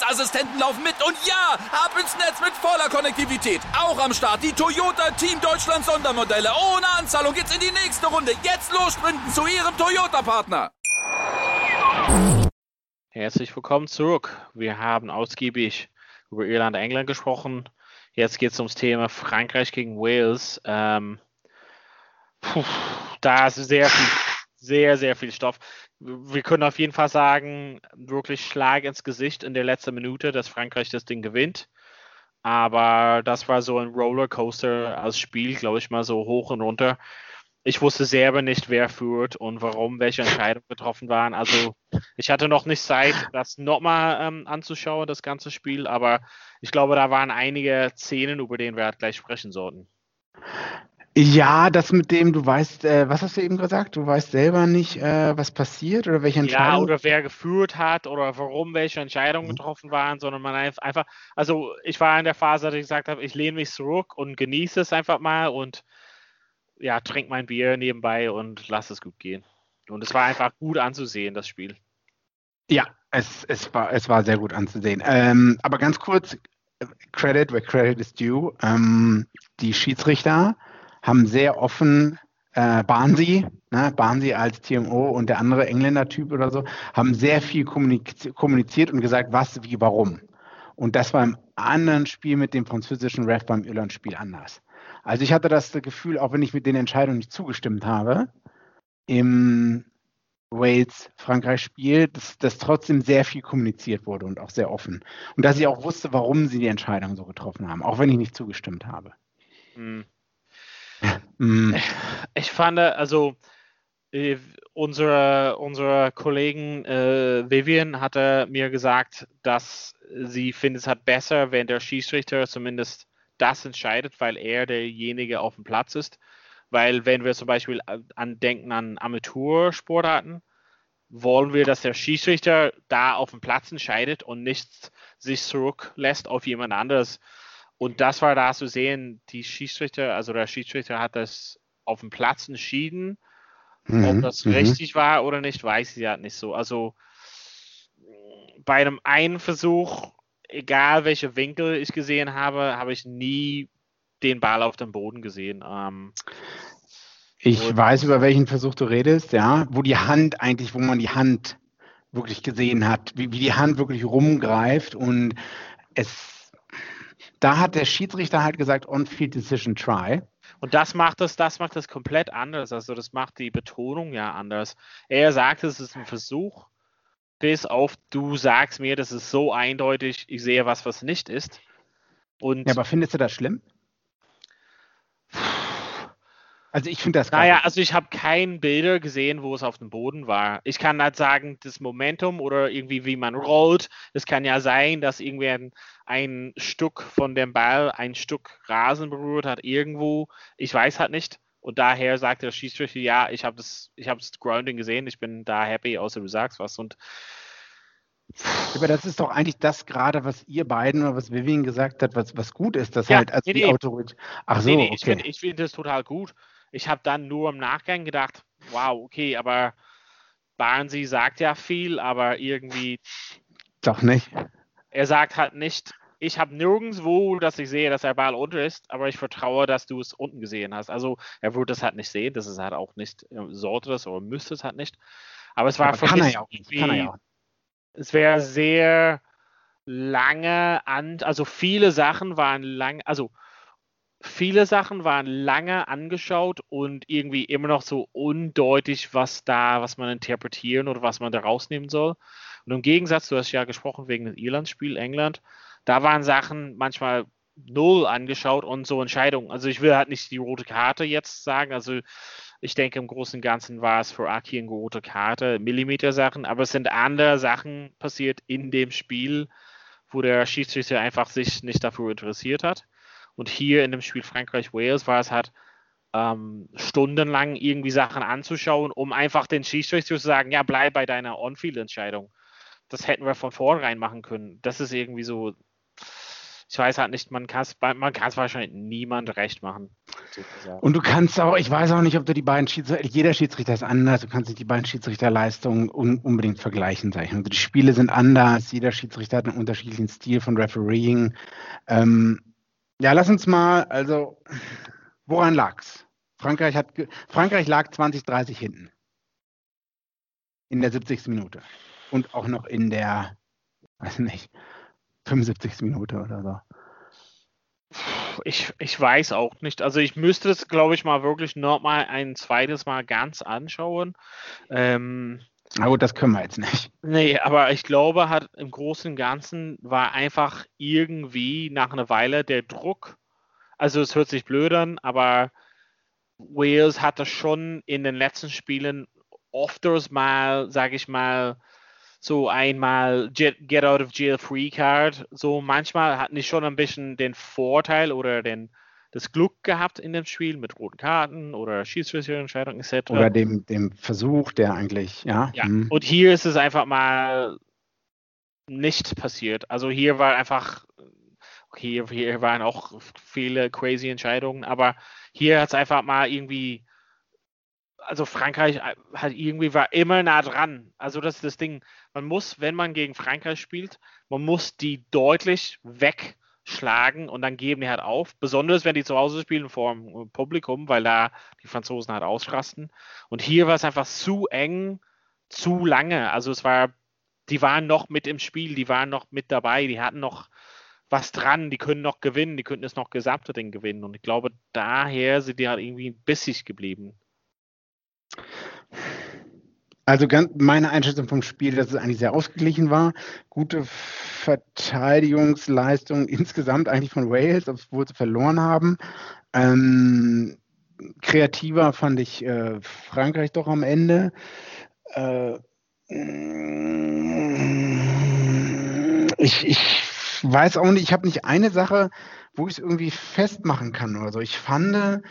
Sicherheitsassistenten laufen mit. Und ja, ab ins Netz mit voller Konnektivität. Auch am Start die Toyota Team Deutschland Sondermodelle. Ohne Anzahlung geht's in die nächste Runde. Jetzt los sprinten zu Ihrem Toyota-Partner. Herzlich willkommen zurück. Wir haben ausgiebig über Irland, England gesprochen. Jetzt geht es ums Thema Frankreich gegen Wales. Ähm, puh, da ist sehr viel, sehr, sehr viel Stoff. Wir können auf jeden Fall sagen, wirklich Schlag ins Gesicht in der letzten Minute, dass Frankreich das Ding gewinnt. Aber das war so ein Rollercoaster als Spiel, glaube ich mal so hoch und runter. Ich wusste selber nicht, wer führt und warum, welche Entscheidungen getroffen waren. Also ich hatte noch nicht Zeit, das nochmal ähm, anzuschauen, das ganze Spiel, aber ich glaube, da waren einige Szenen, über denen wir halt gleich sprechen sollten. Ja, das mit dem, du weißt, äh, was hast du eben gesagt? Du weißt selber nicht, äh, was passiert oder welche Ja, Entscheidung. oder wer geführt hat oder warum welche Entscheidungen getroffen waren, sondern man einf- einfach, also ich war in der Phase, dass ich gesagt habe, ich lehne mich zurück und genieße es einfach mal und ja, trink mein Bier nebenbei und lass es gut gehen. Und es war einfach gut anzusehen, das Spiel. Ja, es, es, war, es war sehr gut anzusehen. Ähm, aber ganz kurz, äh, Credit, where credit is due. Ähm, die Schiedsrichter haben sehr offen, äh, Barnsley, ne, Barnsley als TMO und der andere Engländer-Typ oder so, haben sehr viel kommuniz kommuniziert und gesagt, was, wie, warum. Und das war im anderen Spiel mit dem französischen Ref beim Irland-Spiel anders. Also ich hatte das Gefühl, auch wenn ich mit den Entscheidungen nicht zugestimmt habe, im Wales-Frankreich-Spiel, dass, dass trotzdem sehr viel kommuniziert wurde und auch sehr offen. Und dass ich auch wusste, warum sie die Entscheidung so getroffen haben, auch wenn ich nicht zugestimmt habe. Hm. Mm, Ich fand, also äh, unsere, unsere Kollegen äh, Vivian hatte mir gesagt, dass sie findet es halt besser, wenn der Schiedsrichter zumindest das entscheidet, weil er derjenige auf dem Platz ist. Weil wenn wir zum Beispiel an denken an Amateursportarten, wollen wir, dass der Schiedsrichter da auf dem Platz entscheidet und nicht sich zurücklässt auf jemand anderes. Und das war da zu sehen, die Schiedsrichter, also der Schiedsrichter hat das auf dem Platz entschieden. Ob mhm, das mhm. richtig war oder nicht, weiß ich halt nicht so. Also bei einem einen Versuch, egal welche Winkel ich gesehen habe, habe ich nie den Ball auf dem Boden gesehen. Ähm, Ich Und- weiß, über welchen Versuch du redest, ja, wo die Hand eigentlich, wo man die Hand wirklich gesehen hat, wie, wie die Hand wirklich rumgreift und es, da hat der Schiedsrichter halt gesagt, on-field decision try. und das macht das, das macht das komplett anders. Also das macht die Betonung ja anders. Er sagt, es ist ein Versuch, bis auf du sagst mir, das ist so eindeutig, ich sehe was, was nicht ist. Und Ja, aber findest du das schlimm? Also ich finde das. Naja, also ich habe keine Bilder gesehen, wo es auf dem Boden war. Ich kann halt sagen, das Momentum oder irgendwie wie man rollt, es kann ja sein, dass irgendwie ein, ein Stück von dem Ball ein Stück Rasen berührt hat irgendwo. Ich weiß halt nicht. Und daher sagt der Schiedsrichter, ja, ich habe das, ich habe das Grounding gesehen, ich bin da happy, außer du sagst was. Und aber das ist doch eigentlich das gerade, was ihr beiden oder was Vivian gesagt hat, was, was gut ist, dass ja, halt als nee, die nee. Autorität. Ach so, nee, nee, okay. Ich finde find das total gut. Ich habe dann nur im Nachgang gedacht, wow, okay, aber Barnsley sagt ja viel, aber irgendwie. Doch nicht. Er sagt halt nicht, ich habe nirgendwo, dass ich sehe, dass der Ball unter ist, aber ich vertraue, dass du es unten gesehen hast. Also er würde das halt nicht sehen, das ist halt auch nicht, sollte das oder müsste es halt nicht. Aber es war aber für kann mich er ja auch. Kann er ja auch es wäre sehr lange an, also viele Sachen waren lang, also viele Sachen waren lange angeschaut und irgendwie immer noch so undeutlich, was da, was man interpretieren oder was man da rausnehmen soll. Und im Gegensatz, du hast ja gesprochen wegen dem Irland-Spiel England, da waren Sachen manchmal null angeschaut und so Entscheidungen. Also ich will halt nicht die rote Karte jetzt sagen, also ich denke, im Großen und Ganzen war es für Aki eine gute Karte, Millimeter-Sachen, aber es sind andere Sachen passiert in dem Spiel, wo der Schiedsrichter einfach sich nicht dafür interessiert hat. Und hier in dem Spiel Frankreich-Wales war es halt ähm, stundenlang irgendwie Sachen anzuschauen, um einfach den Schiedsrichter zu sagen, ja, bleib bei deiner On-Field-Entscheidung. Das hätten wir von vornherein machen können. Das ist irgendwie so ich weiß halt nicht, man kann es man wahrscheinlich niemand recht machen. Und du kannst auch, ich weiß auch nicht, ob du die beiden Schiedsrichter, jeder Schiedsrichter ist anders, du kannst nicht die beiden Schiedsrichterleistungen un, unbedingt vergleichen, ich. Also die Spiele sind anders, jeder Schiedsrichter hat einen unterschiedlichen Stil von Refereeing. Ähm, ja, lass uns mal, also, woran lag's? Frankreich hat, Frankreich lag 20, 30 hinten. In der 70. Minute. Und auch noch in der, weiß nicht, 75. Minute oder so. Ich, ich weiß auch nicht. Also ich müsste es, glaube ich, mal wirklich noch mal ein zweites Mal ganz anschauen. Ähm, Na gut, das können wir jetzt nicht. Nee, aber ich glaube, hat im Großen und Ganzen war einfach irgendwie nach einer Weile der Druck, also es hört sich blöd an, aber Wales hatte schon in den letzten Spielen ofters mal, sage ich mal, so einmal Get Out of Jail Free Card. So manchmal hatten die schon ein bisschen den Vorteil oder den, das Glück gehabt in dem Spiel mit roten Karten oder Schiedsrichterentscheidungen etc. Oder dem, dem Versuch, der eigentlich, ja. ja. Hm. Und hier ist es einfach mal nicht passiert. Also hier war einfach, okay, hier waren auch viele crazy Entscheidungen, aber hier hat es einfach mal irgendwie also Frankreich hat irgendwie war immer nah dran. Also das ist das Ding. Man muss, wenn man gegen Frankreich spielt, man muss die deutlich wegschlagen und dann geben die halt auf. Besonders wenn die zu Hause spielen vor dem äh, Publikum, weil da die Franzosen halt ausrasten. Und hier war es einfach zu eng, zu lange. Also es war, die waren noch mit im Spiel, die waren noch mit dabei, die hatten noch was dran, die können noch gewinnen, die könnten es noch gesamte Ding gewinnen. Und ich glaube, daher sind die halt irgendwie bissig geblieben. Also ganz, meine Einschätzung vom Spiel, dass es eigentlich sehr ausgeglichen war. Gute Verteidigungsleistung insgesamt eigentlich von Wales, obwohl sie verloren haben. Ähm, kreativer fand ich äh, Frankreich doch am Ende. Äh, ich, ich weiß auch nicht, ich habe nicht eine Sache, wo ich es irgendwie festmachen kann oder so. Ich fand,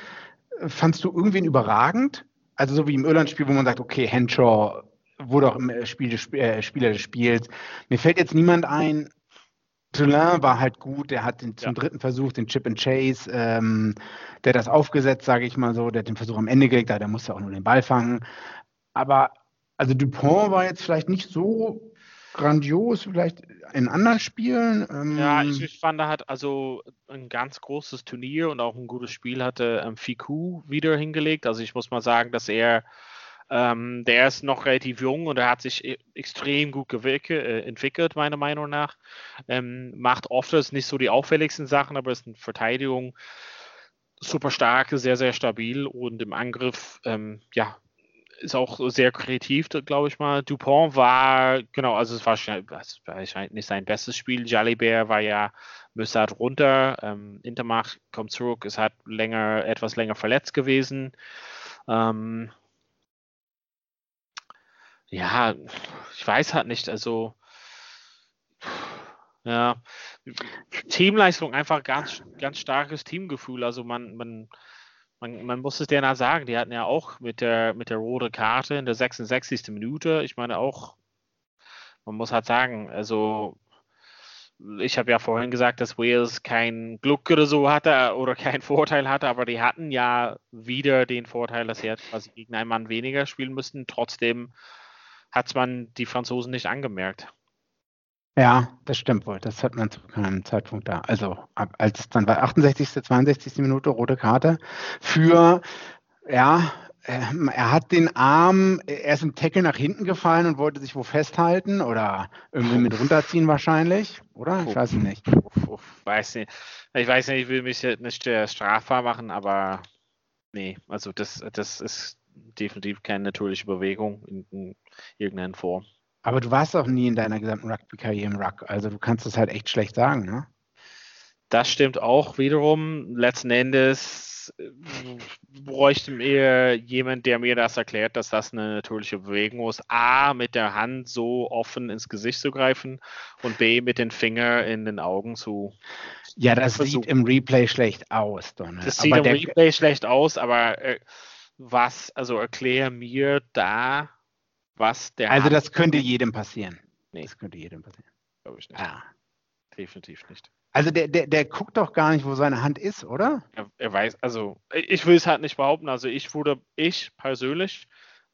fandst du irgendwen überragend? Also so wie im Irland-Spiel, wo man sagt, okay, Henshaw wurde auch im Spiel des, äh, Spieler des Spiels. Mir fällt jetzt niemand ein. Toulin war halt gut, der hat den, zum ja. dritten Versuch den Chip and Chase, ähm, der hat das aufgesetzt, sage ich mal so, der hat den Versuch am Ende gelegt, der musste auch nur den Ball fangen. Aber also Dupont war jetzt vielleicht nicht so grandios, vielleicht in anderen Spielen. Ähm ja, ich, ich, fand, er hat also ein ganz großes Turnier und auch ein gutes Spiel hatte ähm, Fiku wieder hingelegt. Also ich muss mal sagen, dass er, ähm, der ist noch relativ jung und er hat sich e, extrem gut äh, entwickelt, meiner Meinung nach. Ähm, macht oft nicht so die auffälligsten Sachen, aber ist in Verteidigung super stark, sehr, sehr stabil und im Angriff, ähm, ja, ist auch sehr kreativ, glaube ich mal. Dupont war, genau, also es war wahrscheinlich nicht sein bestes Spiel. Jalibert war ja, müsste halt runter. Ähm, Intermach kommt zurück, ist halt länger, etwas länger verletzt gewesen. Ähm, ja, ich weiß halt nicht, also ja, Teamleistung einfach ganz, ganz starkes Teamgefühl. Also man, man, man, man muss es denen sagen, die hatten ja auch mit der, mit der roten Karte in der 66. Minute, ich meine auch, man muss halt sagen, also ich habe ja vorhin gesagt, dass Wales kein Glück oder so hatte oder keinen Vorteil hatte, aber die hatten ja wieder den Vorteil, dass sie jetzt quasi gegen einen Mann weniger spielen müssten. Trotzdem hat man die Franzosen nicht angemerkt. Ja, das stimmt wohl. Das hat man zu keinem Zeitpunkt da. Also als es dann bei 68., 62. Minute rote Karte für, ja, ähm, er hat den Arm, er ist im Tackle nach hinten gefallen und wollte sich wo festhalten oder irgendwie mit runterziehen wahrscheinlich, oder? Ich weiß es nicht. Weiß nicht. Ich weiß nicht, ich will mich nicht strafbar machen, aber nee, also das, das ist definitiv keine natürliche Bewegung in, in irgendeiner Form. Aber du warst auch nie in deiner gesamten Rugby-Karriere im Ruck, also du kannst es halt echt schlecht sagen, ne? Das stimmt auch wiederum. Letzten Endes äh, bräuchte mir jemand, der mir das erklärt, dass das eine natürliche Bewegung ist. A, mit der Hand so offen ins Gesicht zu greifen und B, mit den Fingern in den Augen zu. Ja, das versuchen. sieht im Replay schlecht aus, Donald. Das sieht aber im Replay schlecht aus, aber äh, was, also erklär mir da, was der. Also, das könnte jedem passieren. Nee. Das könnte jedem passieren. Glaube ich nicht. Ah. Definitiv nicht. Also, der, der, der guckt doch gar nicht, wo seine Hand ist, oder? Er, er weiß, also, ich will es halt nicht behaupten. Also, ich würde, ich persönlich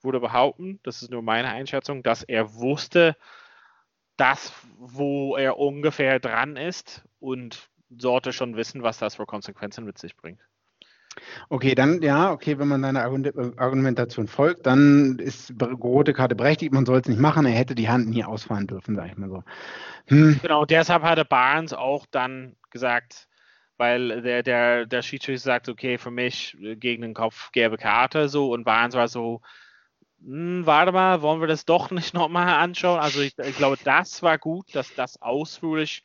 würde behaupten, das ist nur meine Einschätzung, dass er wusste, dass, wo er ungefähr dran ist und sollte schon wissen, was das für Konsequenzen mit sich bringt. Okay, dann ja, okay, wenn man deiner Argumentation folgt, dann ist rote Karte berechtigt, man soll es nicht machen, er hätte die Hand nie ausfahren dürfen, sag ich mal so. Hm. Genau, deshalb hatte Barnes auch dann gesagt, weil der, der, der Schiedsrichter sagt, okay, für mich äh, gegen den Kopf gelbe Karte so und Barnes war so, hm, warte mal, wollen wir das doch nicht nochmal anschauen? Also ich, ich glaube, das war gut, dass das ausführlich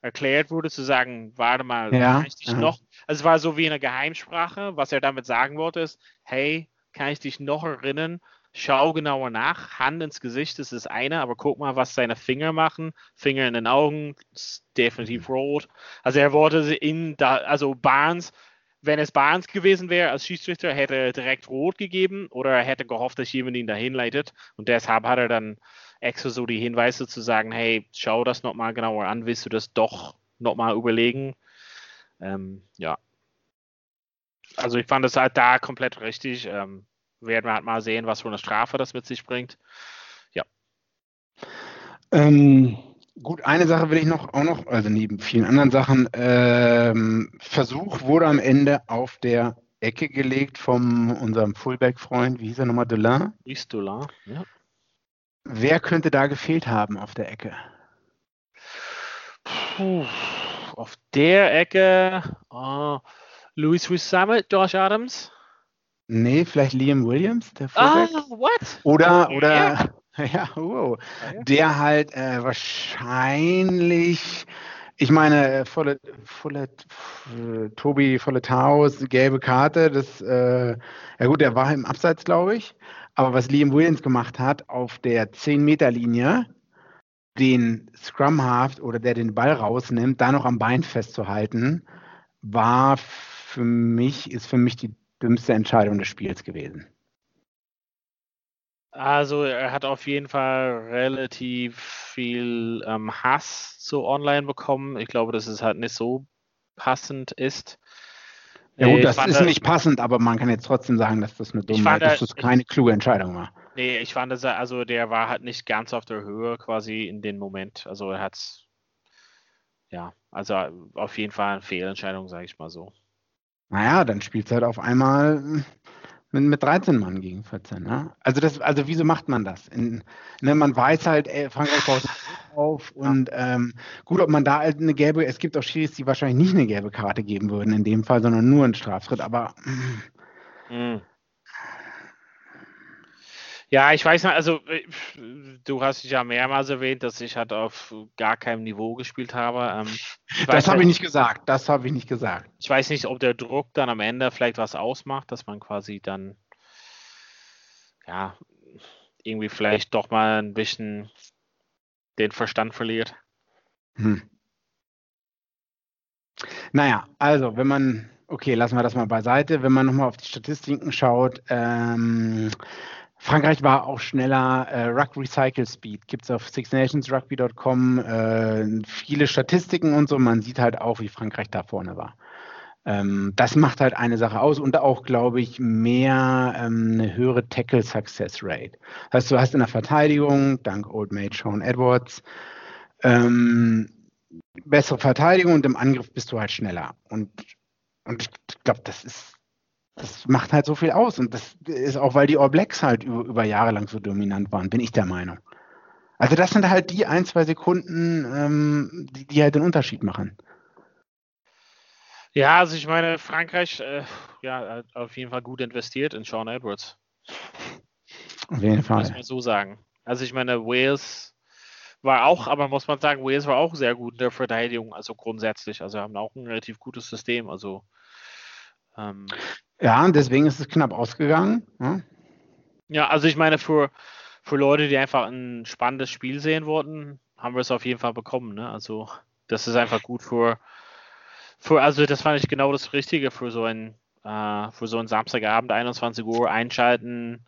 erklärt wurde, zu sagen, warte mal, ja, kann ich dich aha. noch, also es war so wie eine Geheimsprache, was er damit sagen wollte ist, hey, kann ich dich noch erinnern, schau genauer nach, Hand ins Gesicht ist das eine, aber guck mal, was seine Finger machen, Finger in den Augen, ist definitiv rot. Also er wollte in da, also Barnes, wenn es Barnes gewesen wäre als Schiedsrichter, hätte er direkt rot gegeben oder er hätte gehofft, dass jemand ihn dahin leitet und deshalb hat er dann extra so die Hinweise zu sagen, hey, schau das nochmal genauer an, willst du das doch nochmal überlegen? Ähm, ja. Also ich fand es halt da komplett richtig. Ähm, werden wir halt mal sehen, was für eine Strafe das mit sich bringt. Ja. Ähm, gut, eine Sache will ich noch auch noch, also neben vielen anderen Sachen, ähm, Versuch wurde am Ende auf der Ecke gelegt von unserem Fullback-Freund, wie hieß er nochmal, Delin? Ist Delin, ja. Wer könnte da gefehlt haben auf der Ecke? Puh, auf der Ecke uh, Louis Summit, Josh Adams? Nee, vielleicht Liam Williams, der Fullback. Ah, what? Oder, oder, yeah. ja, wow, ah, der halt äh, wahrscheinlich, ich meine, volle, volle, Tobi Volletaus, gelbe Karte, das, äh, ja gut, der war im Abseits, glaube ich. Aber was Liam Williams gemacht hat auf der 10-Meter-Linie, den Scrum Half oder der den Ball rausnimmt, da noch am Bein festzuhalten, war für mich, ist für mich die dümmste Entscheidung des Spiels gewesen. Also er hat auf jeden Fall relativ viel ähm, Hass zu online bekommen. Ich glaube, dass es halt nicht so passend ist. Ja gut, das ist nicht passend, aber man kann jetzt trotzdem sagen, dass das eine dumme, fand, dass das keine kluge Entscheidung war. Nee, ich fand, dass er, also der war halt nicht ganz auf der Höhe quasi in dem Moment. Also er hat ja, also auf jeden Fall eine Fehlentscheidung, sage ich mal so. Naja, dann spielt es halt auf einmal mit, mit 13 Mann gegen 14. Ne? Also, das, also wieso macht man das? In, ne, man weiß halt, ey, Frankreich baut auf und ähm, gut, ob man da halt eine gelbe, es gibt auch Schiris, die wahrscheinlich nicht eine gelbe Karte geben würden in dem Fall, sondern nur einen Strafschritt, aber mhm. Ja, ich weiß nicht, also äh, du hast ja mehrmals erwähnt, dass ich halt auf gar keinem Niveau gespielt habe. Ähm, das habe halt, ich nicht gesagt, das habe ich nicht gesagt. Ich weiß nicht, ob der Druck dann am Ende vielleicht was ausmacht, dass man quasi dann ja irgendwie vielleicht doch mal ein bisschen den Verstand verliert. Hm. Naja, also wenn man, okay, lassen wir das mal beiseite, wenn man nochmal auf die Statistiken schaut, ähm, Frankreich war auch schneller. Äh, Ruck Recycle Speed gibt es auf sixnationsrugby.com äh, viele Statistiken und so. Man sieht halt auch, wie Frankreich da vorne war. Ähm, das macht halt eine Sache aus und auch, glaube ich, mehr ähm, eine höhere Tackle Success Rate. Das heißt, du hast in der Verteidigung, dank Old Mate Sean Edwards, ähm, bessere Verteidigung und im Angriff bist du halt schneller. Und, und ich glaube, das ist das macht halt so viel aus. Und das ist auch, weil die All Blacks halt über, über Jahre lang so dominant waren, bin ich der Meinung. Also das sind halt die ein, zwei Sekunden, ähm, die, die, halt den Unterschied machen. Ja, also ich meine, Frankreich, äh, ja, hat auf jeden Fall gut investiert in Sean Edwards. Auf jeden Fall. Muss man so sagen. Also ich meine, Wales war auch, aber muss man sagen, Wales war auch sehr gut in der Verteidigung, also grundsätzlich. Also haben auch ein relativ gutes System. Also ähm, ja, deswegen ist es knapp ausgegangen. Ja, ne? ja also ich meine, für, für Leute, die einfach ein spannendes Spiel sehen wollten, haben wir es auf jeden Fall bekommen. Ne? Also das ist einfach gut für, für, also das fand ich genau das Richtige für so ein, äh, für so einen Samstagabend, 21 Uhr einschalten,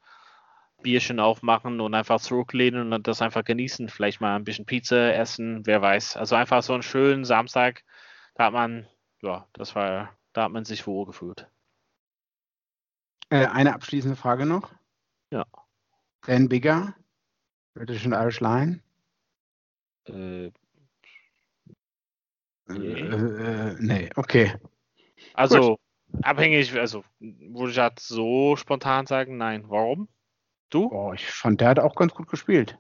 Bierchen aufmachen und einfach zurücklehnen und das einfach genießen. Vielleicht mal ein bisschen Pizza essen, wer weiß. Also einfach so einen schönen Samstag, da hat man, ja, das war, da hat man sich wohl gefühlt. Äh, eine abschließende Frage noch. Ja. Dan Bigger, British and Irish Line. Äh, nee. Äh, nee, okay. Also, Gut. abhängig, also, würde ich halt so spontan sagen, nein. Warum? Du? Oh, ich fand, der hat auch ganz gut gespielt.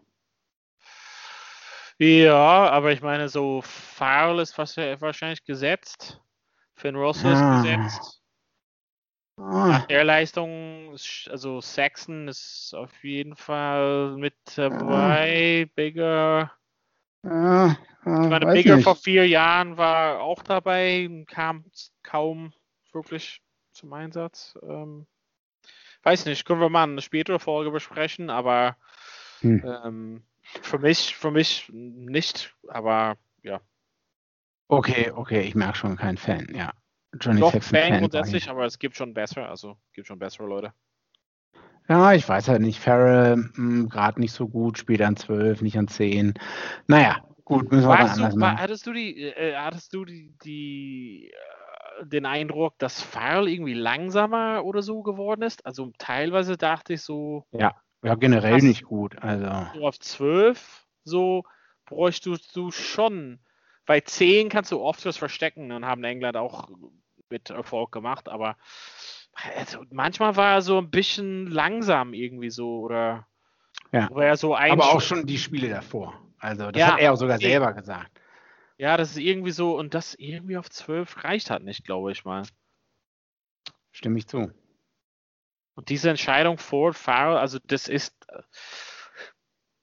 Ja, aber ich meine, so Foul ist wahrscheinlich gesetzt. Finn Russell ah. ist gesetzt. Nach der Leistung, also Saxon ist auf jeden Fall mit dabei. Bigger. Ja, ja, ich meine, Bigger nicht. vor vier Jahren war auch dabei, kam kaum wirklich zum Einsatz. Ähm, weiß nicht, können wir mal eine spätere Folge besprechen, aber hm. ähm, für mich, für mich nicht, aber ja. Okay, okay, ich merke schon kein Fan, ja. Johnny Doch, Saxon Fan grundsätzlich, aber es gibt schon bessere, also gibt schon bessere Leute. Ja, ich weiß halt nicht. Farrell hm, gerade nicht so gut, spielt an 12, nicht an 10. Naja, gut, müssen wir Warst anders. Hattest du die, äh, hattest du die, die äh, den Eindruck, dass Farrell irgendwie langsamer oder so geworden ist? Also teilweise dachte ich so. Ja, ja generell nicht gut. Also. So auf 12, so bräuchtest du schon bei 10 kannst du oft was verstecken und haben England auch mit Erfolg gemacht, aber also manchmal war er so ein bisschen langsam irgendwie so oder ja. war er so Aber auch schon die Spiele davor. Also das ja, hat er auch sogar selber gesagt. Ja, das ist irgendwie so und das irgendwie auf 12 reicht halt nicht, glaube ich mal. Stimme ich zu. Und diese Entscheidung vor Farrell, also das ist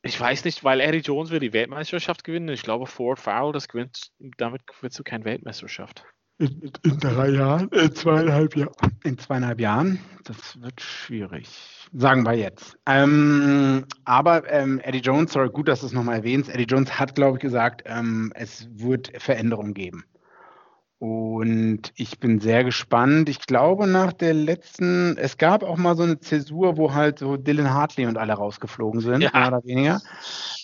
ich weiß nicht, weil Eddie Jones will die Weltmeisterschaft gewinnen. Ich glaube, Ford Foul, das gewinnt, damit gewinnst du keine Weltmeisterschaft. In, in, drei Jahren, in zweieinhalb Jahren. In zweieinhalb Jahren, das wird schwierig. Sagen wir jetzt. Ähm, aber ähm, Eddie Jones, sorry, gut, dass du es nochmal erwähnst. Eddie Jones hat, glaube ich, gesagt, ähm, es wird Veränderungen geben. Und ich bin sehr gespannt. Ich glaube, nach der letzten, es gab auch mal so eine Zäsur, wo halt so Dylan Hartley und alle rausgeflogen sind, ja. mehr oder weniger.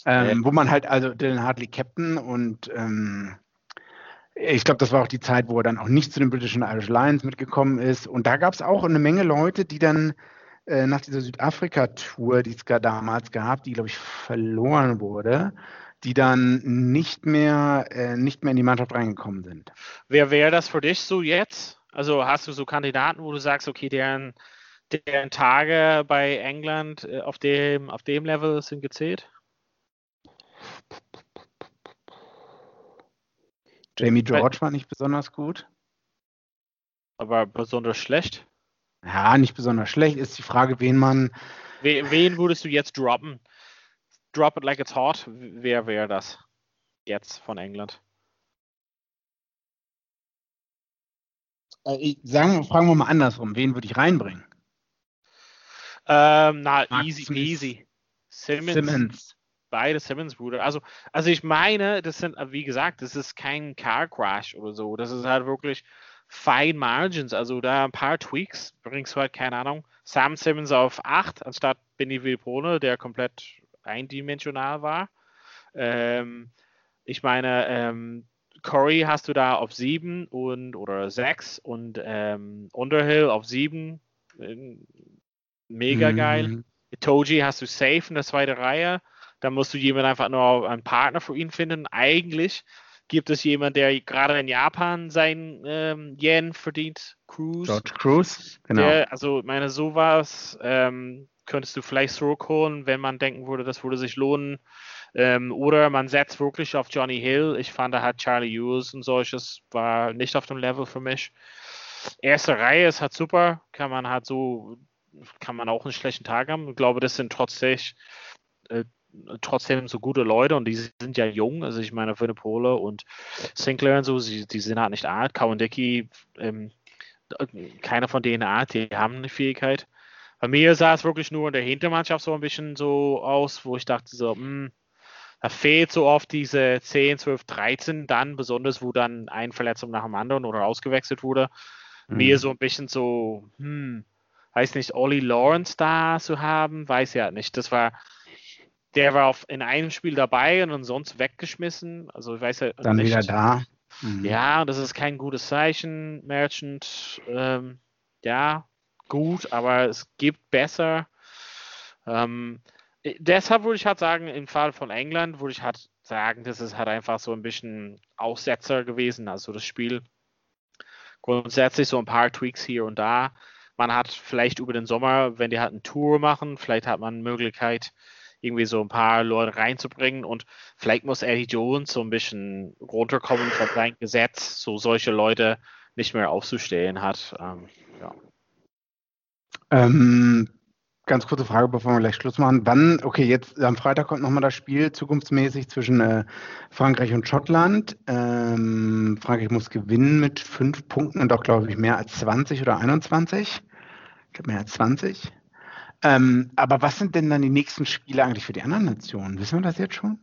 Ähm, ja. Wo man halt, also Dylan Hartley Captain und ähm, ich glaube, das war auch die Zeit, wo er dann auch nicht zu den British and Irish Lions mitgekommen ist. Und da gab es auch eine Menge Leute, die dann äh, nach dieser Südafrika-Tour, die es damals gab, die, glaube ich, verloren wurde, die dann nicht mehr, äh, nicht mehr in die Mannschaft reingekommen sind. Wer wäre das für dich so jetzt? Also hast du so Kandidaten, wo du sagst, okay, deren, deren Tage bei England äh, auf, dem, auf dem Level sind gezählt? Jamie George war nicht besonders gut. Aber besonders schlecht? Ja, nicht besonders schlecht. Ist die Frage, wen man. Wen, wen würdest du jetzt droppen? Drop it like it's hot. Wer wäre das jetzt von England? Äh, sagen, fragen wir mal andersrum. Wen würde ich reinbringen? Ähm, na, Mark easy Smith. peasy. Simmons. Simmons. Beide Simmons-Brüder. Also, also ich meine, das sind, wie gesagt, das ist kein Car Crash oder so. Das ist halt wirklich fine Margins. Also da ein paar Tweaks bringst du halt, keine Ahnung, Sam Simmons auf 8 anstatt Benny Villapone, der komplett eindimensional war. Ähm, ich meine, ähm, Corey hast du da auf 7 und oder 6 und ähm, Underhill auf 7. Mega geil. Mhm. Itoji hast du safe in der zweiten Reihe. Da musst du jemanden einfach nur einen Partner für ihn finden. Eigentlich gibt es jemanden, der gerade in Japan sein ähm, Yen verdient. Cruise. George Cruz. Genau. Der, also, ich meine, sowas ähm, könntest du vielleicht zurückholen, wenn man denken würde, das würde sich lohnen. Ähm, oder man setzt wirklich auf Johnny Hill. Ich fand, da hat Charlie Hughes und solches war nicht auf dem Level für mich. Erste Reihe ist halt super. Kann man halt so, kann man auch einen schlechten Tag haben. Ich glaube, das sind trotzdem, äh, trotzdem so gute Leute und die sind ja jung. Also ich meine, Winnipole und Sinclair und so, sie, die sind halt nicht alt. Kawandecki, ähm, keiner von denen alt, die haben eine Fähigkeit. Bei mir sah es wirklich nur in der Hintermannschaft so ein bisschen so aus, wo ich dachte so, mh, da fehlt so oft diese 10, 12, 13 dann, besonders wo dann eine Verletzung nach dem anderen oder ausgewechselt wurde. Mhm. Mir so ein bisschen so, hm, weiß nicht, Ollie Lawrence da zu haben, weiß ja nicht. Das war, der war auf, in einem Spiel dabei und ansonsten weggeschmissen. Also ich weiß ja Dann nicht. wieder da. Mhm. Ja, das ist kein gutes Zeichen. Merchant, ähm, ja, gut, aber es gibt besser. Ähm, äh, deshalb würde ich halt sagen, im Fall von England würde ich halt sagen, das ist halt einfach so ein bisschen Aussetzer gewesen. Also das Spiel grundsätzlich so ein paar Tweaks hier und da. Man hat vielleicht über den Sommer, wenn die halt eine Tour machen, vielleicht hat man Möglichkeit, irgendwie so ein paar Leute reinzubringen und vielleicht muss Eddie Jones so ein bisschen runterkommen von seinem Gesetz, so solche Leute nicht mehr aufzustellen hat. Ähm, ja. Ähm, ganz kurze Frage, bevor wir gleich Schluss machen. Wann, okay, jetzt am Freitag kommt nochmal das Spiel zukunftsmäßig zwischen äh, Frankreich und Schottland. Ähm, Frankreich muss gewinnen mit fünf Punkten und auch, glaube ich, mehr als 20 oder 21. Ich glaube, mehr als 20. Ähm, aber was sind denn dann die nächsten Spiele eigentlich für die anderen Nationen? Wissen wir das jetzt schon?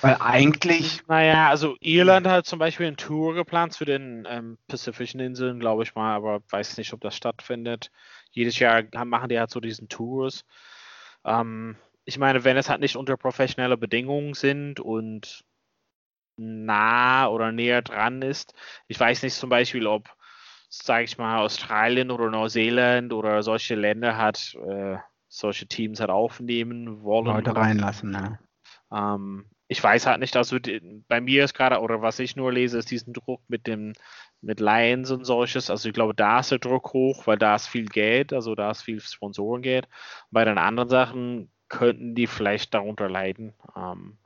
Weil eigentlich, Naja, also Irland hat zum Beispiel eine Tour geplant zu den ähm, Pazifischen Inseln, glaube ich mal, aber weiß nicht, ob das stattfindet. Jedes Jahr machen die halt so diesen Tours. Ähm, ich meine, wenn es halt nicht unter professionelle Bedingungen sind und nah oder näher dran ist, ich weiß nicht zum Beispiel, ob, sage ich mal, Australien oder Neuseeland oder solche Länder hat äh, solche Teams halt aufnehmen wollen. Leute reinlassen, ne? ähm, ich weiß halt nicht, also die, bei mir ist gerade, oder was ich nur lese, ist diesen Druck mit dem, mit Lions und solches. Also ich glaube, da ist der Druck hoch, weil da ist viel Geld, also da ist viel Sponsorengeld. Bei den anderen Sachen könnten die vielleicht darunter leiden. Ähm,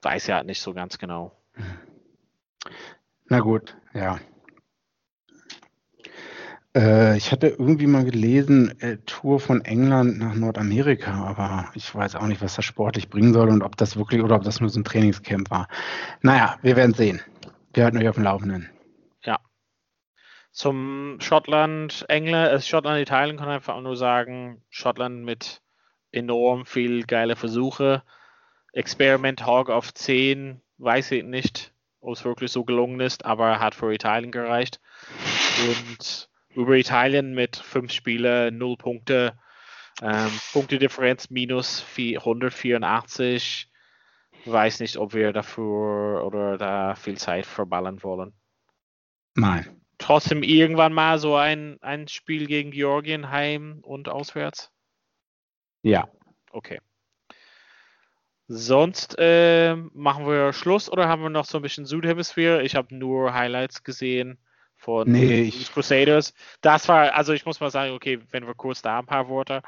weiß ja halt nicht so ganz genau. Na gut, ja. Äh, ich hatte irgendwie mal gelesen, äh, Tour von England nach Nordamerika, aber ich weiß auch nicht, was das sportlich bringen soll und ob das wirklich oder ob das nur so ein Trainingscamp war. Naja, wir werden sehen. Wir halten euch auf dem Laufenden. Zum Schottland, England, äh, Schottland, Italien kann ich einfach auch nur sagen, Schottland mit enorm viel geile Versuche. Experiment Hawk auf 10, weiß ich nicht, ob es wirklich so gelungen ist, aber hat für Italien gereicht. Und über Italien mit fünf Spiele, null Punkte, ähm, Punktedifferenz minus 184. Weiß nicht, ob wir dafür oder da viel Zeit verballern wollen Nein. trotzdem irgendwann mal so ein, ein Spiel gegen Georgien heim und auswärts? Ja. Okay. Sonst äh, machen wir Schluss oder haben wir noch so ein bisschen Südhemisphäre? Ich habe nur Highlights gesehen von Nee, Crusaders. Das war, also ich muss mal sagen, okay, wenn wir kurz da ein paar Worte.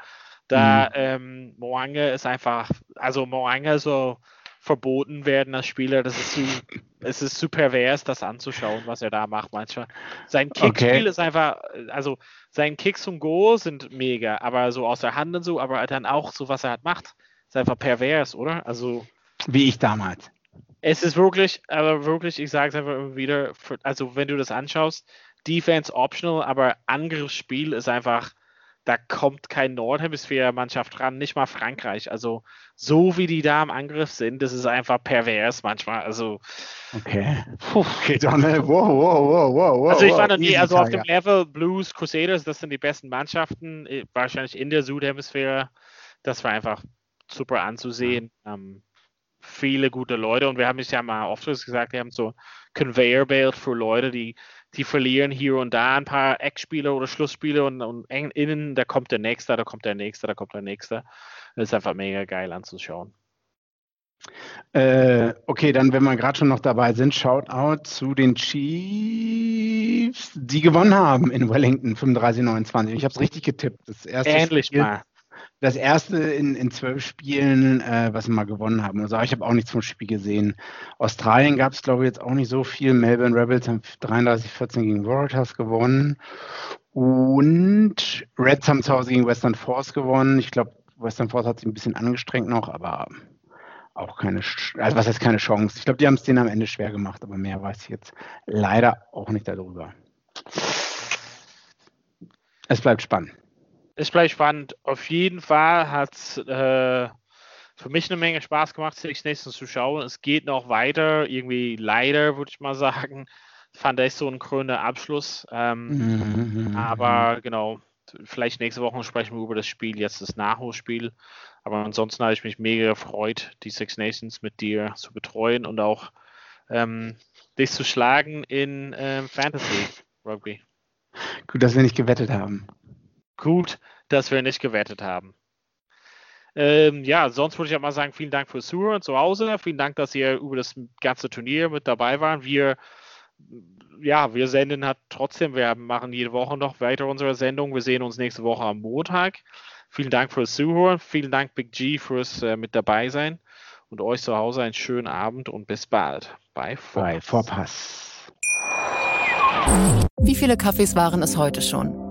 Da Mhm. ähm, Moange ist einfach, also Moange so verboten werden als Spieler. Das ist zu, es ist zu pervers, das anzuschauen, was er da macht manchmal. Sein Kickspiel okay. ist einfach, also sein Kicks und Go sind mega, aber so aus der Hand und so, aber dann auch so, was er halt macht, ist einfach pervers, oder? Also. Wie ich damals. Es ist wirklich, aber wirklich, ich sage es einfach immer wieder, also wenn du das anschaust, Defense optional, aber Angriffsspiel ist einfach, da kommt kein Nordhemisphäre-Mannschaft ran, nicht mal Frankreich. Also so wie die da im Angriff sind, das ist einfach pervers manchmal. Also okay, Puh, okay Donald, wow, wow, wow, wow, Also ich fand, wow, also auf dem Level Blues, Crusaders, das sind die besten Mannschaften, äh, wahrscheinlich in der Südhemisphäre. Das war einfach super anzusehen. Ähm, viele gute Leute und wir haben es ja mal oft gesagt, wir haben so Conveyor Belt für Leute, die, die verlieren hier und da ein paar Eckspiele oder Schlussspiele und, und innen, da kommt der Nächste, da kommt der Nächste, da kommt der Nächste. Das ist einfach mega geil anzuschauen. Äh, okay, dann, wenn wir gerade schon noch dabei sind, Shoutout zu den Chiefs, die gewonnen haben in Wellington 35-29. Ich habe es richtig getippt. Das erste Ähnlich Spiel, mal das erste in, in zwölf Spielen, äh, was sie mal gewonnen haben. Also ich habe auch nichts vom Spiel gesehen. Australien gab es, glaube ich, jetzt auch nicht so viel. Melbourne Rebels haben 33-14 gegen Waratahs gewonnen. Und Reds haben zu Hause gegen Western Force gewonnen. Ich glaube, Western Force hat sich ein bisschen angestrengt noch, aber auch keine, also was heißt keine Chance. Ich glaube, die haben es denen am Ende schwer gemacht, aber mehr weiß ich jetzt leider auch nicht darüber. Es bleibt spannend ist vielleicht spannend. Auf jeden Fall hat es äh, für mich eine Menge Spaß gemacht, Six Nations zu schauen. Es geht noch weiter, irgendwie leider, würde ich mal sagen. Fand ich so ein grüner Abschluss. Ähm, mhm. Aber genau, vielleicht nächste Woche sprechen wir über das Spiel, jetzt das Nachholspiel. Aber ansonsten habe ich mich mega gefreut, die Six Nations mit dir zu betreuen und auch ähm, dich zu schlagen in ähm, Fantasy Rugby. Gut, dass wir nicht gewettet haben gut, dass wir nicht gewettet haben. Ähm, ja, sonst würde ich auch mal sagen, vielen Dank fürs Zuhören zu Hause. Vielen Dank, dass ihr über das ganze Turnier mit dabei waren. Wir, ja, wir senden halt trotzdem, wir machen jede Woche noch weiter unsere Sendung. Wir sehen uns nächste Woche am Montag. Vielen Dank fürs Zuhören. Vielen Dank, Big G, fürs äh, mit dabei sein. Und euch zu Hause einen schönen Abend und bis bald. Bei Vorpass. Bei Vorpass. Wie viele Kaffees waren es heute schon?